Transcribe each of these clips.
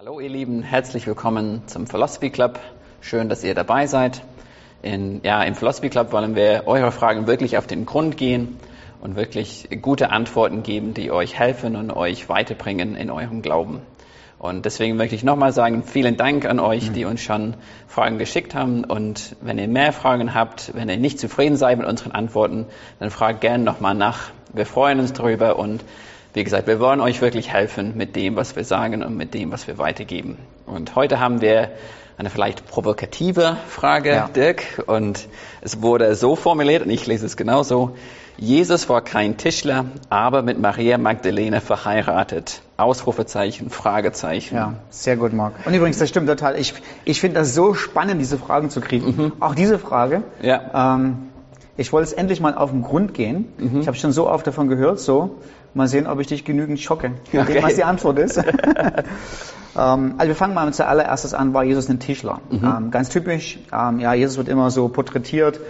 Hallo ihr Lieben, herzlich willkommen zum Philosophy Club. Schön, dass ihr dabei seid. In, ja, Im Philosophy Club wollen wir eure Fragen wirklich auf den Grund gehen und wirklich gute Antworten geben, die euch helfen und euch weiterbringen in eurem Glauben. Und deswegen möchte ich nochmal sagen, vielen Dank an euch, die uns schon Fragen geschickt haben. Und wenn ihr mehr Fragen habt, wenn ihr nicht zufrieden seid mit unseren Antworten, dann fragt gerne nochmal nach. Wir freuen uns darüber und wie gesagt, wir wollen euch wirklich helfen mit dem, was wir sagen und mit dem, was wir weitergeben. Und heute haben wir eine vielleicht provokative Frage, ja. Dirk. Und es wurde so formuliert, und ich lese es genauso. Jesus war kein Tischler, aber mit Maria Magdalene verheiratet. Ausrufezeichen, Fragezeichen. Ja, sehr gut, Marc. Und übrigens, das stimmt total. Ich, ich finde das so spannend, diese Fragen zu kriegen. Mhm. Auch diese Frage. Ja. Ähm, ich wollte es endlich mal auf den Grund gehen. Mhm. Ich habe schon so oft davon gehört, so. Mal sehen, ob ich dich genügend schocke, okay. dem, was die Antwort ist. ähm, also wir fangen mal zuallererst an, war Jesus ein Tischler? Mhm. Ähm, ganz typisch, ähm, ja, Jesus wird immer so porträtiert,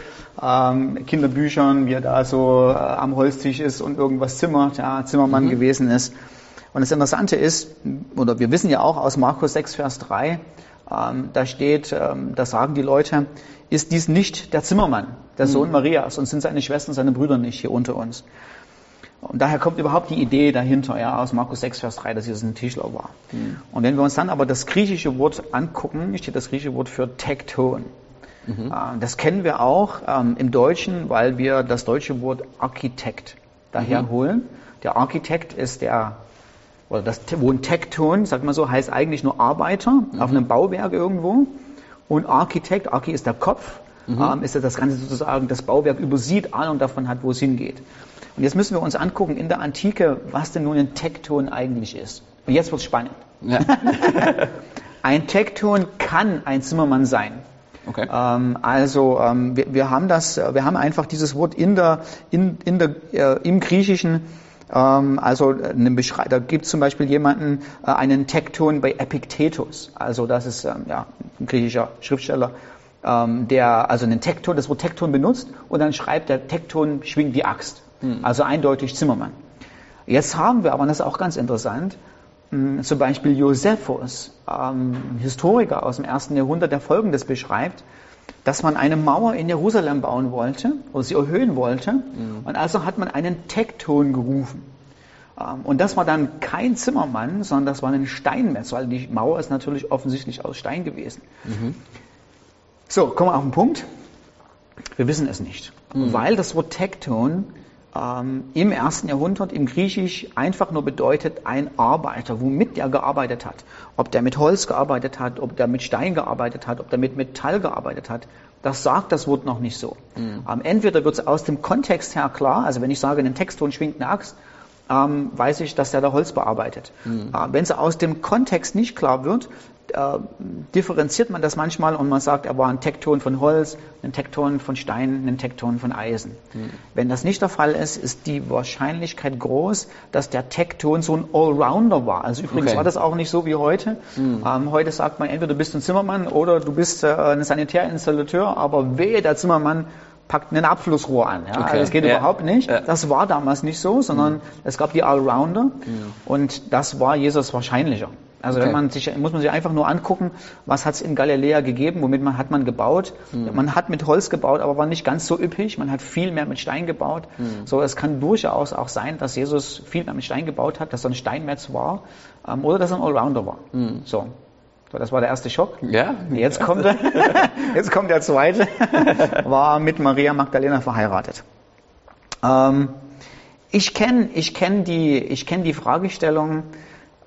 ähm, Kinderbüchern, wie er da so äh, am Holztisch ist und irgendwas zimmert, ja, Zimmermann mhm. gewesen ist. Und das Interessante ist, oder wir wissen ja auch aus Markus 6, Vers 3, ähm, da steht, ähm, da sagen die Leute, ist dies nicht der Zimmermann, der mhm. Sohn Marias, und sind seine Schwestern, seine Brüder nicht hier unter uns. Und daher kommt überhaupt die Idee dahinter, ja, aus Markus 6, Vers 3, dass Jesus ein Tischler war. Mhm. Und wenn wir uns dann aber das griechische Wort angucken, steht das griechische Wort für Tekton. Mhm. Äh, das kennen wir auch ähm, im Deutschen, weil wir das deutsche Wort Architekt daher mhm. holen. Der Architekt ist der, oder das Wort Tekton, sagt man so, heißt eigentlich nur Arbeiter mhm. auf einem Bauwerk irgendwo. Und Architekt, Archi ist der Kopf, mhm. ähm, ist das Ganze sozusagen, das Bauwerk übersieht, Ahnung davon hat, wo es hingeht. Und jetzt müssen wir uns angucken in der Antike, was denn nun ein Tekton eigentlich ist. Und jetzt wird es spannend. Ja. ein Tekton kann ein Zimmermann sein. Okay. Ähm, also ähm, wir, wir, haben das, wir haben einfach dieses Wort in der, in, in der, äh, im Griechischen, ähm, also eine Beschrei da gibt es zum Beispiel jemanden, äh, einen Tekton bei Epiktetus. Also das ist ähm, ja, ein griechischer Schriftsteller, ähm, der also einen Tekton, das Wort Tekton benutzt und dann schreibt der Tekton schwingt die Axt. Hm. Also eindeutig Zimmermann. Jetzt haben wir aber, und das ist auch ganz interessant, hm, zum Beispiel Josephus, ähm, Historiker aus dem ersten Jahrhundert, der Folgendes beschreibt, dass man eine Mauer in Jerusalem bauen wollte oder sie erhöhen wollte. Mhm. Und also hat man einen Tekton gerufen. Ähm, und das war dann kein Zimmermann, sondern das war ein Steinmetz, weil die Mauer ist natürlich offensichtlich aus Stein gewesen. Mhm. So, kommen wir auf den Punkt. Wir wissen es nicht. Mhm. Weil das Wort Tekton ähm, im ersten Jahrhundert im Griechisch einfach nur bedeutet ein Arbeiter, womit der gearbeitet hat. Ob der mit Holz gearbeitet hat, ob der mit Stein gearbeitet hat, ob der mit Metall gearbeitet hat, das sagt das Wort noch nicht so. Mhm. Ähm, entweder wird es aus dem Kontext her klar, also wenn ich sage, in den Textton schwingt eine Axt, ähm, weiß ich, dass der da Holz bearbeitet. Mhm. Äh, wenn es aus dem Kontext nicht klar wird, äh, differenziert man das manchmal und man sagt, er war ein Tekton von Holz, ein Tekton von Stein, ein Tekton von Eisen. Mhm. Wenn das nicht der Fall ist, ist die Wahrscheinlichkeit groß, dass der Tekton so ein Allrounder war. Also übrigens okay. war das auch nicht so wie heute. Mhm. Ähm, heute sagt man, entweder du bist ein Zimmermann oder du bist äh, ein Sanitärinstallateur, aber wehe, der Zimmermann packt ein Abflussrohr an. Ja? Okay. Das geht ja. überhaupt nicht. Ja. Das war damals nicht so, sondern mhm. es gab die Allrounder und das war Jesus wahrscheinlicher. Also okay. wenn man sich, muss man sich einfach nur angucken, was hat es in Galiläa gegeben, womit man hat man gebaut. Mhm. Man hat mit Holz gebaut, aber war nicht ganz so üppig. Man hat viel mehr mit Stein gebaut. Mhm. So, es kann durchaus auch sein, dass Jesus viel mehr mit Stein gebaut hat, dass er ein Steinmetz war ähm, oder dass er ein Allrounder war. Mhm. So. so. das war der erste Schock. Ja. Jetzt kommt der, jetzt kommt der zweite. War mit Maria Magdalena verheiratet. Ähm, ich kenne ich kenn die, ich kenn die Fragestellung,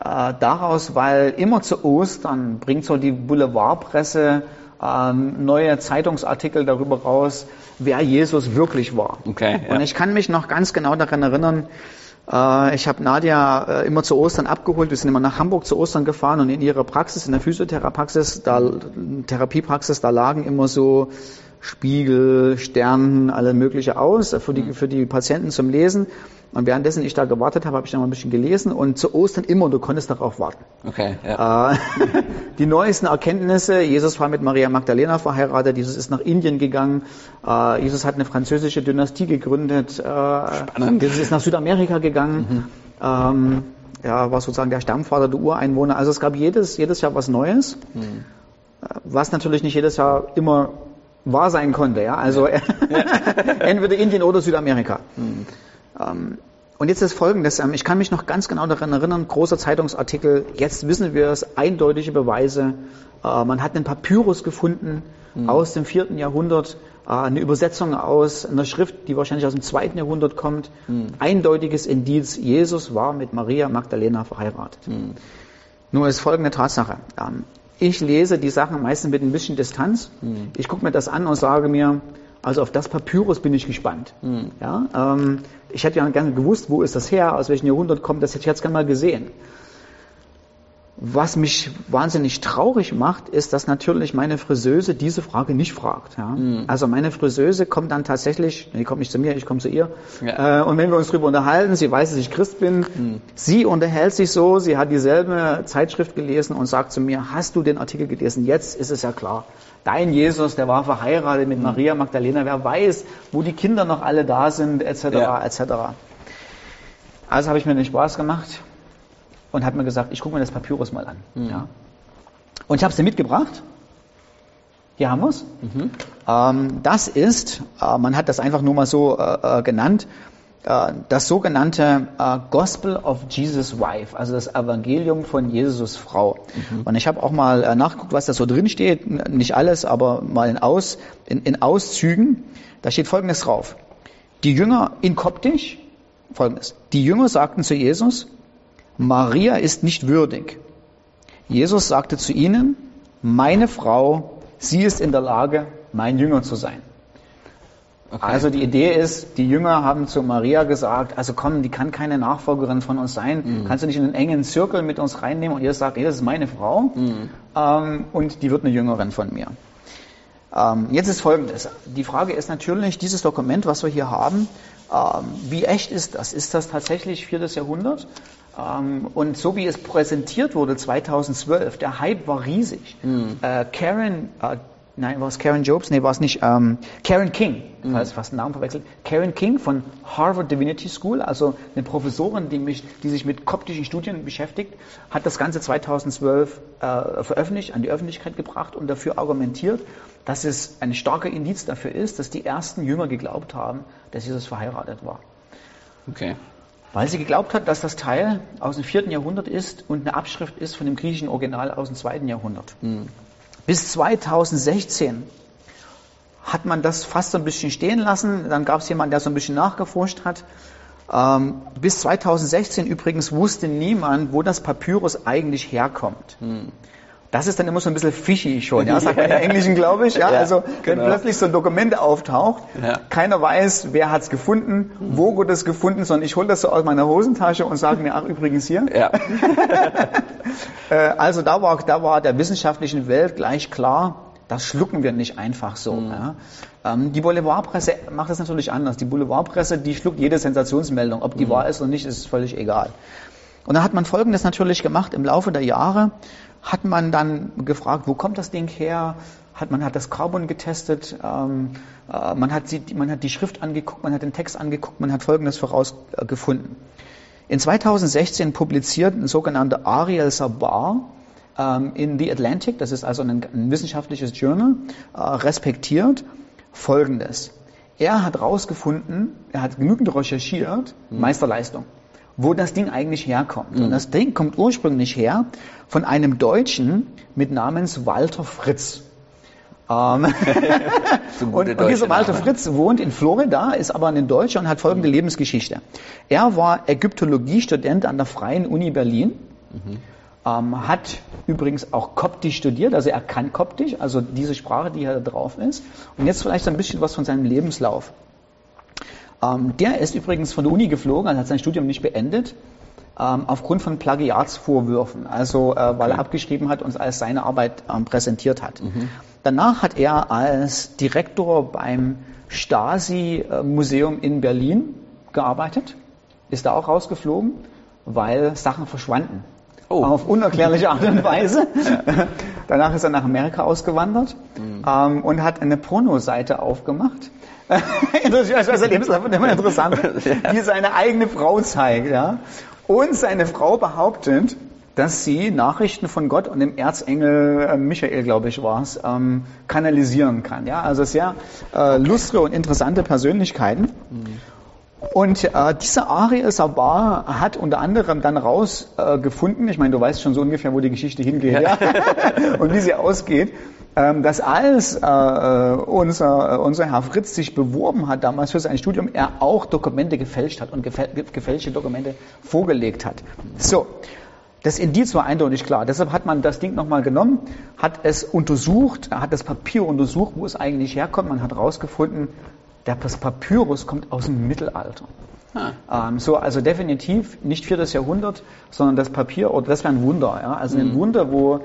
äh, daraus, weil immer zu Ostern bringt so die Boulevardpresse ähm, neue Zeitungsartikel darüber raus, wer Jesus wirklich war. Okay, ja. Und ich kann mich noch ganz genau daran erinnern, äh, ich habe Nadia äh, immer zu Ostern abgeholt. Wir sind immer nach Hamburg zu Ostern gefahren und in ihrer Praxis, in der Physiotherapiepraxis, da, Therapiepraxis, da lagen immer so Spiegel, Sternen, alle mögliche aus für die, für die Patienten zum Lesen. Und währenddessen ich da gewartet habe, habe ich dann mal ein bisschen gelesen und zu Ostern immer, du konntest darauf warten. Okay, ja. Äh, die neuesten Erkenntnisse, Jesus war mit Maria Magdalena verheiratet, Jesus ist nach Indien gegangen, äh, Jesus hat eine französische Dynastie gegründet, äh, Spannend. Jesus ist nach Südamerika gegangen. Mhm. Ähm, ja, war sozusagen der Stammvater der Ureinwohner. Also es gab jedes, jedes Jahr was Neues, mhm. was natürlich nicht jedes Jahr immer wahr sein konnte. Ja? Also ja. entweder Indien oder Südamerika. Mhm. Ähm, und jetzt ist Folgendes, ähm, ich kann mich noch ganz genau daran erinnern, großer Zeitungsartikel, jetzt wissen wir es, eindeutige Beweise. Äh, man hat einen Papyrus gefunden mhm. aus dem vierten Jahrhundert, äh, eine Übersetzung aus einer Schrift, die wahrscheinlich aus dem zweiten Jahrhundert kommt. Mhm. Eindeutiges Indiz, Jesus war mit Maria Magdalena verheiratet. Mhm. Nur ist folgende Tatsache. Ähm, ich lese die Sachen meistens mit ein bisschen Distanz. Mhm. Ich gucke mir das an und sage mir, also auf das Papyrus bin ich gespannt. Mhm. Ja, ähm, ich hätte ja gerne gewusst, wo ist das her, aus welchem Jahrhundert kommt das, hätte ich jetzt gerne mal gesehen. Was mich wahnsinnig traurig macht, ist, dass natürlich meine Friseuse diese Frage nicht fragt. Ja? Mhm. Also meine Friseuse kommt dann tatsächlich, die kommt nicht zu mir, ich komme zu ihr. Ja. Äh, und wenn wir uns darüber unterhalten, sie weiß, dass ich Christ bin, mhm. sie unterhält sich so, sie hat dieselbe Zeitschrift gelesen und sagt zu mir, hast du den Artikel gelesen? Jetzt ist es ja klar. Dein Jesus, der war verheiratet mit mhm. Maria Magdalena, wer weiß, wo die Kinder noch alle da sind, etc., ja. etc. Also habe ich mir den Spaß gemacht und habe mir gesagt, ich gucke mir das Papyrus mal an. Mhm. Ja. Und ich habe sie mitgebracht. Hier haben wir es. Mhm. Ähm, das ist, äh, man hat das einfach nur mal so äh, äh genannt, äh, das sogenannte äh, Gospel of Jesus Wife, also das Evangelium von Jesus Frau. Mhm. Und ich habe auch mal nachgeguckt, was da so drin steht. Nicht alles, aber mal in, Aus, in, in Auszügen. Da steht Folgendes drauf. Die Jünger in Koptisch, Folgendes. Die Jünger sagten zu Jesus, Maria ist nicht würdig. Jesus sagte zu ihnen, meine Frau, sie ist in der Lage, mein Jünger zu sein. Okay. Also die Idee ist, die Jünger haben zu Maria gesagt, also komm, die kann keine Nachfolgerin von uns sein, mhm. kannst du nicht in einen engen Zirkel mit uns reinnehmen und ihr sagt, nee, das ist meine Frau mhm. ähm, und die wird eine Jüngerin von mir. Ähm, jetzt ist folgendes, die Frage ist natürlich, dieses Dokument, was wir hier haben, wie echt ist das? Ist das tatsächlich viertes Jahrhundert? Ähm, und so wie es präsentiert wurde 2012, der Hype war riesig. Mhm. Karen, äh, nein, war es Karen Jobs? Nee, war es nicht. Ähm, Karen King, mhm. falls fast den Namen verwechselt. Karen King von Harvard Divinity School, also eine Professorin, die, mich, die sich mit koptischen Studien beschäftigt, hat das Ganze 2012 äh, veröffentlicht, an die Öffentlichkeit gebracht und dafür argumentiert, dass es ein starker Indiz dafür ist, dass die ersten Jünger geglaubt haben, dass Jesus verheiratet war. Okay. Weil sie geglaubt hat, dass das Teil aus dem vierten Jahrhundert ist und eine Abschrift ist von dem griechischen Original aus dem zweiten Jahrhundert. Mhm. Bis 2016 hat man das fast so ein bisschen stehen lassen. Dann gab es jemanden, der so ein bisschen nachgeforscht hat. Ähm, bis 2016 übrigens wusste niemand, wo das Papyrus eigentlich herkommt. Mhm. Das ist dann immer so ein bisschen fishy schon, ja, sagt man im Englischen, glaube ich. Ja, ja also wenn genau. plötzlich so ein Dokument auftaucht, ja. keiner weiß, wer hat es gefunden, wo wurde es gefunden, sondern ich hole das so aus meiner Hosentasche und sage mir, ach übrigens hier. Ja. Äh, also da war, da war der wissenschaftlichen Welt gleich klar, das schlucken wir nicht einfach so. Mhm. Ja. Ähm, die Boulevardpresse macht das natürlich anders. Die Boulevardpresse, die schluckt jede Sensationsmeldung. Ob die mhm. wahr ist oder nicht, ist völlig egal. Und dann hat man Folgendes natürlich gemacht im Laufe der Jahre hat man dann gefragt, wo kommt das Ding her? Hat, man hat das Carbon getestet, ähm, äh, man, hat sie, man hat die Schrift angeguckt, man hat den Text angeguckt, man hat Folgendes vorausgefunden. In 2016 publiziert ein sogenannter Ariel Sabar ähm, in The Atlantic, das ist also ein, ein wissenschaftliches Journal, äh, respektiert Folgendes. Er hat herausgefunden, er hat genügend recherchiert, mhm. Meisterleistung wo das Ding eigentlich herkommt. Mhm. Und das Ding kommt ursprünglich her von einem Deutschen mit Namens Walter Fritz. Ähm und, und dieser Walter Name. Fritz wohnt in Florida, ist aber ein Deutscher und hat folgende mhm. Lebensgeschichte. Er war Ägyptologiestudent an der Freien Uni Berlin. Mhm. Ähm, hat übrigens auch Koptisch studiert, also er kann Koptisch, also diese Sprache, die hier drauf ist. Und jetzt vielleicht ein bisschen was von seinem Lebenslauf. Ähm, der ist übrigens von der Uni geflogen, also hat sein Studium nicht beendet, ähm, aufgrund von Plagiatsvorwürfen, also äh, weil er abgeschrieben hat und als seine Arbeit ähm, präsentiert hat. Mhm. Danach hat er als Direktor beim Stasi-Museum in Berlin gearbeitet, ist da auch rausgeflogen, weil Sachen verschwanden. Oh. Auf unerklärliche Art und Weise. Danach ist er nach Amerika ausgewandert mhm. Ähm, und hat eine Pornoseite aufgemacht also Lebenslauf immer interessant, die seine eigene Frau zeigt, ja. und seine Frau behauptet, dass sie Nachrichten von Gott und dem Erzengel äh, Michael, glaube ich, war es, ähm, kanalisieren kann. Ja, also sehr äh, lustige und interessante Persönlichkeiten. Mhm. Und äh, dieser Ariel Sabar hat unter anderem dann rausgefunden, äh, ich meine, du weißt schon so ungefähr, wo die Geschichte hingeht ja. und wie sie ausgeht, ähm, dass als äh, äh unser, äh, unser Herr Fritz sich beworben hat damals für sein Studium, er auch Dokumente gefälscht hat und gefälschte Dokumente vorgelegt hat. So, das Indiz war eindeutig klar. Deshalb hat man das Ding nochmal genommen, hat es untersucht, hat das Papier untersucht, wo es eigentlich herkommt. Man hat herausgefunden, das Papyrus kommt aus dem Mittelalter. Ah. Ähm, so, also definitiv nicht viertes Jahrhundert, sondern das Papier, oder das wäre ein Wunder. Ja? Also ein mhm. Wunder, wo äh,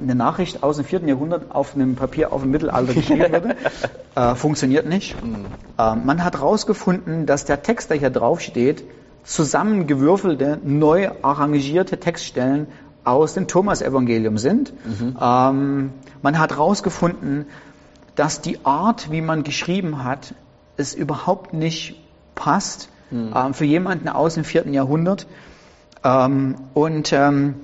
eine Nachricht aus dem vierten Jahrhundert auf einem Papier auf dem Mittelalter geschrieben wurde, äh, funktioniert nicht. Mhm. Äh, man hat herausgefunden, dass der Text, der hier drauf steht, zusammengewürfelte, neu arrangierte Textstellen aus dem Thomas-Evangelium sind. Mhm. Ähm, man hat herausgefunden, dass die Art, wie man geschrieben hat, es überhaupt nicht passt mhm. ähm, für jemanden aus dem vierten Jahrhundert. Ähm, und ähm,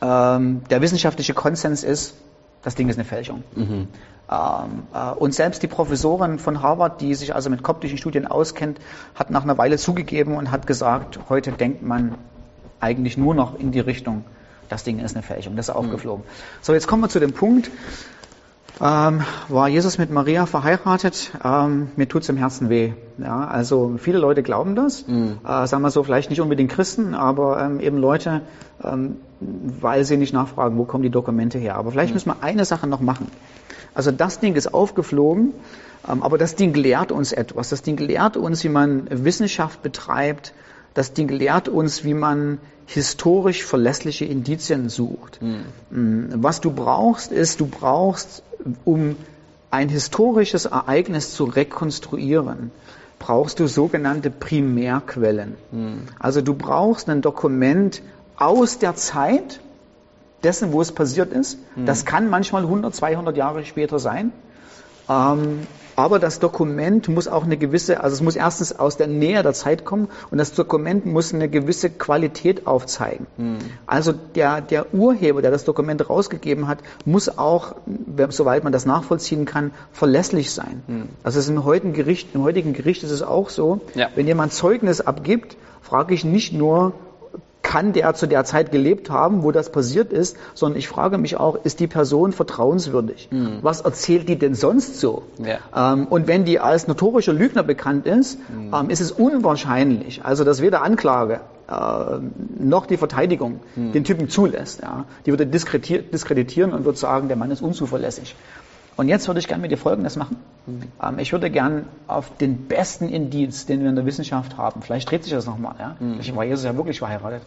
ähm der wissenschaftliche Konsens ist, das Ding ist eine Fälschung. Mhm. Ähm, äh, und selbst die Professorin von Harvard, die sich also mit koptischen Studien auskennt, hat nach einer Weile zugegeben und hat gesagt, heute denkt man eigentlich nur noch in die Richtung, das Ding ist eine Fälschung, das ist mhm. aufgeflogen. Mhm. So, jetzt kommen wir zu dem Punkt, ähm, war Jesus mit Maria verheiratet, ähm, mir tut's im Herzen weh. Ja, also viele Leute glauben das, mhm. äh, sagen wir so, vielleicht nicht unbedingt Christen, aber ähm, eben Leute, ähm, weil sie nicht nachfragen, wo kommen die Dokumente her. Aber vielleicht mhm. müssen wir eine Sache noch machen. Also das Ding ist aufgeflogen, ähm, aber das Ding lehrt uns etwas. Das Ding lehrt uns, wie man Wissenschaft betreibt. Das Ding lehrt uns, wie man historisch verlässliche Indizien sucht. Mhm. Was du brauchst, ist, du brauchst, um ein historisches Ereignis zu rekonstruieren, brauchst du sogenannte Primärquellen. Mhm. Also du brauchst ein Dokument aus der Zeit, dessen, wo es passiert ist. Mhm. Das kann manchmal 100, 200 Jahre später sein. Ähm, aber das Dokument muss auch eine gewisse, also es muss erstens aus der Nähe der Zeit kommen und das Dokument muss eine gewisse Qualität aufzeigen. Mhm. Also der, der Urheber, der das Dokument rausgegeben hat, muss auch, soweit man das nachvollziehen kann, verlässlich sein. Mhm. Also im heutigen Gericht, im heutigen Gericht ist es auch so, ja. wenn jemand Zeugnis abgibt, frage ich nicht nur, kann der zu der Zeit gelebt haben, wo das passiert ist, sondern ich frage mich auch, ist die Person vertrauenswürdig? Mhm. Was erzählt die denn sonst so? Ja. Ähm, und wenn die als notorischer Lügner bekannt ist, mhm. ähm, ist es unwahrscheinlich, also dass weder Anklage äh, noch die Verteidigung mhm. den Typen zulässt. Ja. Die würde diskreditieren und würde sagen, der Mann ist unzuverlässig. Und jetzt würde ich gerne mit dir Folgendes machen. Mhm. Ähm, ich würde gerne auf den besten Indiz, den wir in der Wissenschaft haben, vielleicht dreht sich das nochmal, ja? Mhm. vielleicht war Jesus ja wirklich verheiratet,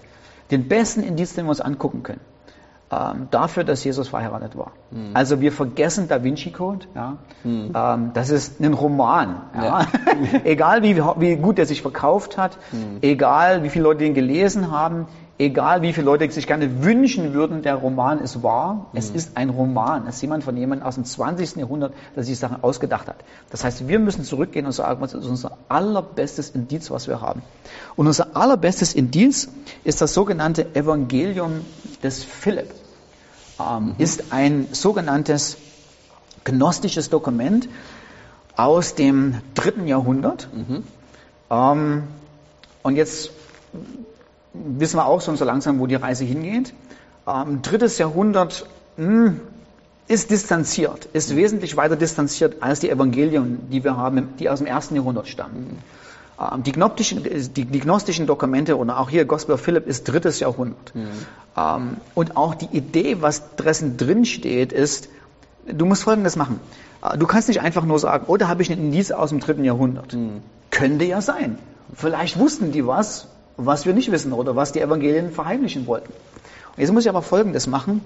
den besten Indiz, den wir uns angucken können, ähm, dafür, dass Jesus verheiratet war. Mhm. Also wir vergessen Da Vinci Code, ja? Mhm. Ähm, das ist ein Roman. Ja? ja. egal wie, wie gut der sich verkauft hat, mhm. egal wie viele Leute den gelesen haben, egal wie viele Leute sich gerne wünschen würden, der Roman ist wahr, mhm. es ist ein Roman. Es ist jemand von jemandem aus dem 20. Jahrhundert, der sich Sachen ausgedacht hat. Das heißt, wir müssen zurückgehen und sagen, was ist unser allerbestes Indiz, was wir haben. Und unser allerbestes Indiz ist das sogenannte Evangelium des Philipp. Ähm, mhm. Ist ein sogenanntes gnostisches Dokument aus dem dritten Jahrhundert. Mhm. Ähm, und jetzt wissen wir auch schon so langsam, wo die Reise hingeht. Ähm, drittes Jahrhundert mh, hm, ist distanziert, ist wesentlich weiter distanziert als die Evangelien, die wir haben, die aus dem ersten Jahrhundert stammen. Ähm, die, gnostischen, die, die, gnostischen Dokumente oder auch hier Gospel of Philip ist drittes Jahrhundert. Mhm. Ähm, und auch die Idee, was dessen drin steht, ist, du musst Folgendes machen. Äh, du kannst nicht einfach nur sagen, oh, da habe ich einen Indiz aus dem dritten Jahrhundert. Mhm. Könnte ja sein. Vielleicht wussten die was, was wir nicht wissen oder was die Evangelien verheimlichen wollten. Und jetzt muss ich aber Folgendes machen.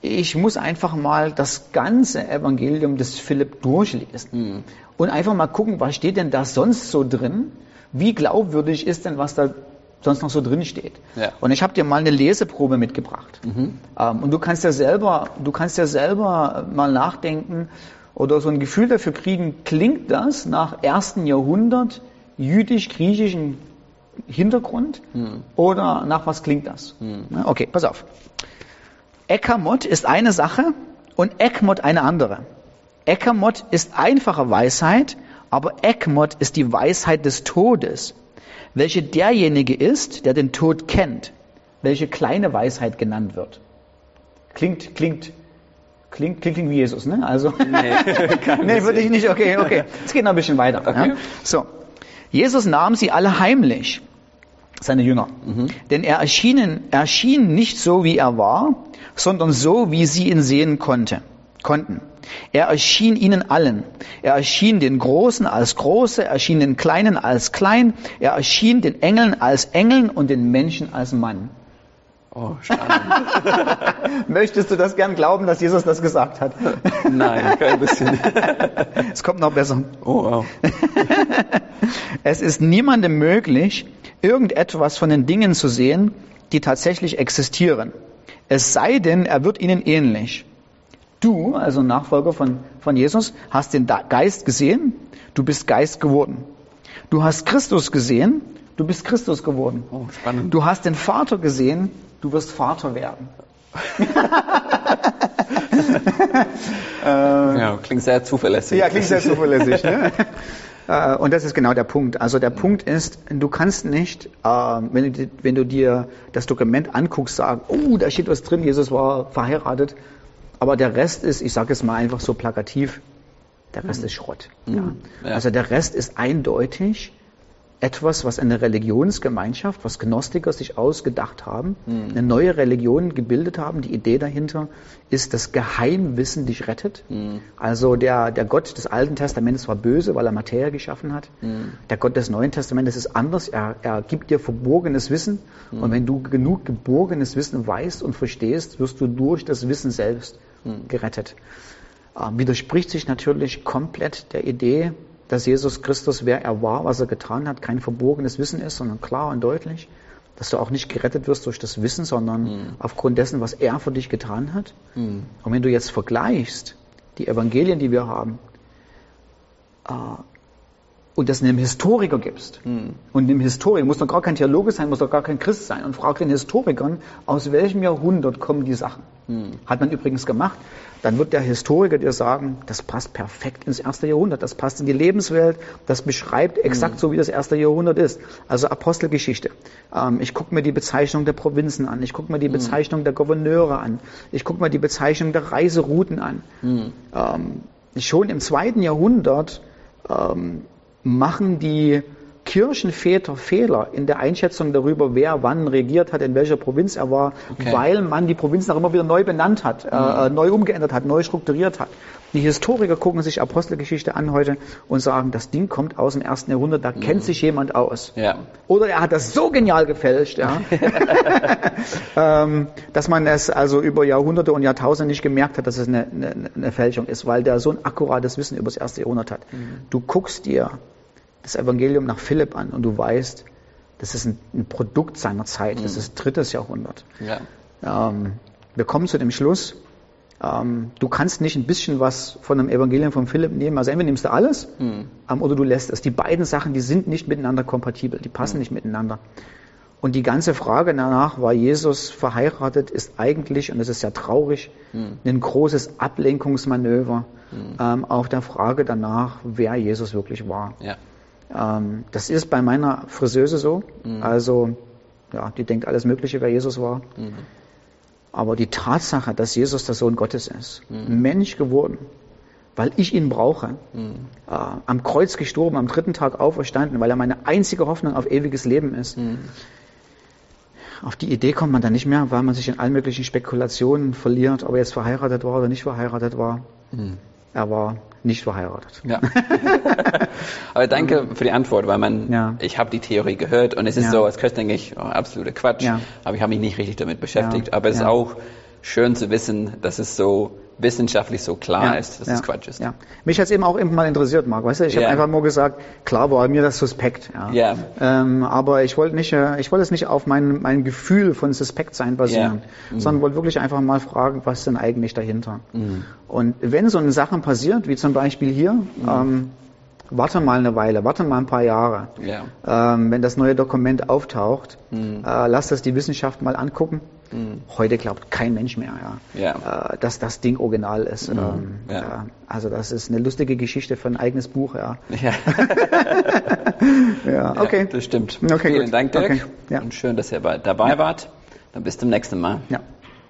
Ich muss einfach mal das ganze Evangelium des Philipp durchlesen mhm. und einfach mal gucken, was steht denn da sonst so drin? Wie glaubwürdig ist denn, was da sonst noch so drin steht? Ja. Und ich habe dir mal eine Leseprobe mitgebracht. Mhm. Ähm, und du kannst ja selber, du kannst ja selber mal nachdenken oder so ein Gefühl dafür kriegen, klingt das nach ersten Jahrhundert jüdisch-griechischen Hintergrund hm. oder nach was klingt das? Hm. Okay, pass auf. Eckermott ist eine Sache und Eckmott eine andere. Eckermott ist einfache Weisheit, aber Eckmott ist die Weisheit des Todes, welche derjenige ist, der den Tod kennt, welche kleine Weisheit genannt wird. Klingt, klingt, klingt, klingt, klingt wie Jesus, ne? Also, nee, nee würde ich nicht, okay, okay. Es geht noch ein bisschen weiter. Okay. Ja? So. Jesus nahm sie alle heimlich, seine Jünger. Mhm. Denn er erschien, erschien nicht so, wie er war, sondern so, wie sie ihn sehen konnte, konnten. Er erschien ihnen allen. Er erschien den Großen als Große, er erschien den Kleinen als Klein, er erschien den Engeln als Engeln und den Menschen als Mann. Oh, spannend. Möchtest du das gern glauben, dass Jesus das gesagt hat? Nein, kein bisschen. es kommt noch besser. Oh, wow. es ist niemandem möglich, irgendetwas von den Dingen zu sehen, die tatsächlich existieren. Es sei denn, er wird ihnen ähnlich. Du, also Nachfolger von, von Jesus, hast den Geist gesehen, du bist Geist geworden. Du hast Christus gesehen, du bist Christus geworden. Oh, spannend. Du hast den Vater gesehen, du wirst Vater werden. ja, klingt sehr zuverlässig. Ja, klingt sehr zuverlässig. Ne? Äh, und das ist genau der Punkt. Also der Punkt ist, du kannst nicht, äh, wenn du, wenn du dir das Dokument anguckst, sagen, oh, da steht was drin, Jesus war verheiratet, aber der Rest ist, ich sage es mal einfach so plakativ, der Rest mhm. ist Schrott. Mhm. Ja. Also der Rest ist eindeutig etwas, was eine Religionsgemeinschaft, was Gnostiker sich ausgedacht haben, mhm. eine neue Religion gebildet haben. Die Idee dahinter ist, dass Geheimwissen dich rettet. Mhm. Also der, der Gott des Alten Testamentes war böse, weil er Materie geschaffen hat. Mhm. Der Gott des Neuen Testamentes ist anders. Er, er gibt dir verborgenes Wissen. Und wenn du genug geborgenes Wissen weißt und verstehst, wirst du durch das Wissen selbst gerettet. Ähm, widerspricht sich natürlich komplett der Idee, dass Jesus Christus, wer er war, was er getan hat, kein verborgenes Wissen ist, sondern klar und deutlich. Dass du auch nicht gerettet wirst durch das Wissen, sondern mhm. aufgrund dessen, was er für dich getan hat. Mhm. Und wenn du jetzt vergleichst, die Evangelien, die wir haben, äh, und das einem Historiker gibst, mhm. und dem Historiker, muss doch gar kein Theologe sein, muss doch gar kein Christ sein, und frag den Historikern, aus welchem Jahrhundert kommen die Sachen. Mhm. Hat man übrigens gemacht. Dann wird der Historiker dir sagen, das passt perfekt ins erste Jahrhundert, das passt in die Lebenswelt, das beschreibt exakt mhm. so, wie das erste Jahrhundert ist. Also Apostelgeschichte. Ähm, ich gucke mir die Bezeichnung der Provinzen an, ich gucke mir die mhm. Bezeichnung der Gouverneure an, ich gucke mir die Bezeichnung der Reiserouten an. Mhm. Ähm, schon im zweiten Jahrhundert ähm, machen die Kirchenväter Fehler in der Einschätzung darüber, wer wann regiert hat, in welcher Provinz er war, okay. weil man die Provinz auch immer wieder neu benannt hat, äh, mhm. äh, neu umgeändert hat, neu strukturiert hat. Die Historiker gucken sich Apostelgeschichte an heute und sagen, das Ding kommt aus dem ersten Jahrhundert, da mhm. kennt sich jemand aus. Ja. Oder er hat das so genial gefälscht, ja, ähm, dass man es also über Jahrhunderte und Jahrtausende nicht gemerkt hat, dass es eine, eine, eine Fälschung ist, weil der so ein akkurates Wissen über das erste Jahrhundert hat. Mhm. Du guckst dir das Evangelium nach Philipp an und du weißt, das ist ein, ein Produkt seiner Zeit, mhm. das ist drittes Jahrhundert. Ja. Ähm, wir kommen zu dem Schluss, ähm, du kannst nicht ein bisschen was von dem Evangelium von Philipp nehmen, also entweder nimmst du alles mhm. ähm, oder du lässt es. Die beiden Sachen, die sind nicht miteinander kompatibel, die passen mhm. nicht miteinander. Und die ganze Frage danach, war Jesus verheiratet, ist eigentlich, und das ist ja traurig, mhm. ein großes Ablenkungsmanöver mhm. ähm, auf der Frage danach, wer Jesus wirklich war. Ja. Ähm, das ist bei meiner Friseuse so. Mhm. Also, ja, die denkt alles Mögliche, wer Jesus war. Mhm. Aber die Tatsache, dass Jesus der Sohn Gottes ist, mhm. Mensch geworden, weil ich ihn brauche, mhm. äh, am Kreuz gestorben, am dritten Tag auferstanden, weil er meine einzige Hoffnung auf ewiges Leben ist. Mhm. Auf die Idee kommt man dann nicht mehr, weil man sich in allen möglichen Spekulationen verliert, ob er jetzt verheiratet war oder nicht verheiratet war. Mhm. Er war nicht verheiratet. Ja. Aber danke für die Antwort, weil man, ja. ich habe die Theorie gehört und es ist ja. so, als Christ denke ich, oh, absoluter Quatsch, aber ich habe mich nicht richtig damit beschäftigt. Aber es ist auch schön zu wissen, dass es so wissenschaftlich so klar ja, ist, dass ja, es Quatsch ist. Ja. Mich hat es eben auch immer mal interessiert, Marc. Weißt du, ich yeah. habe einfach nur gesagt, klar war mir das suspekt. Ja. Ähm, aber ich wollte nicht, äh, ich wollte es nicht auf mein, mein Gefühl von suspekt sein basieren, mhm. sondern wollte wirklich einfach mal fragen, was denn eigentlich dahinter. Mhm. Und wenn so eine Sache passiert, wie zum Beispiel hier, mhm. ähm, warte mal eine Weile, warte mal ein paar Jahre. Ja. Ähm, wenn das neue Dokument auftaucht, mhm. äh, lass das die Wissenschaft mal angucken. Mhm. Heute glaubt kein Mensch mehr, ja, ja. Äh, dass das Ding original ist. Mhm. Ähm, ja. also das ist eine lustige Geschichte für ein eigenes Buch, ja. Ja, okay. das stimmt. Okay, Vielen gut. Dank, Dirk. Okay. Und schön, dass ihr dabei wart. Dann bis zum nächsten Mal. Ja.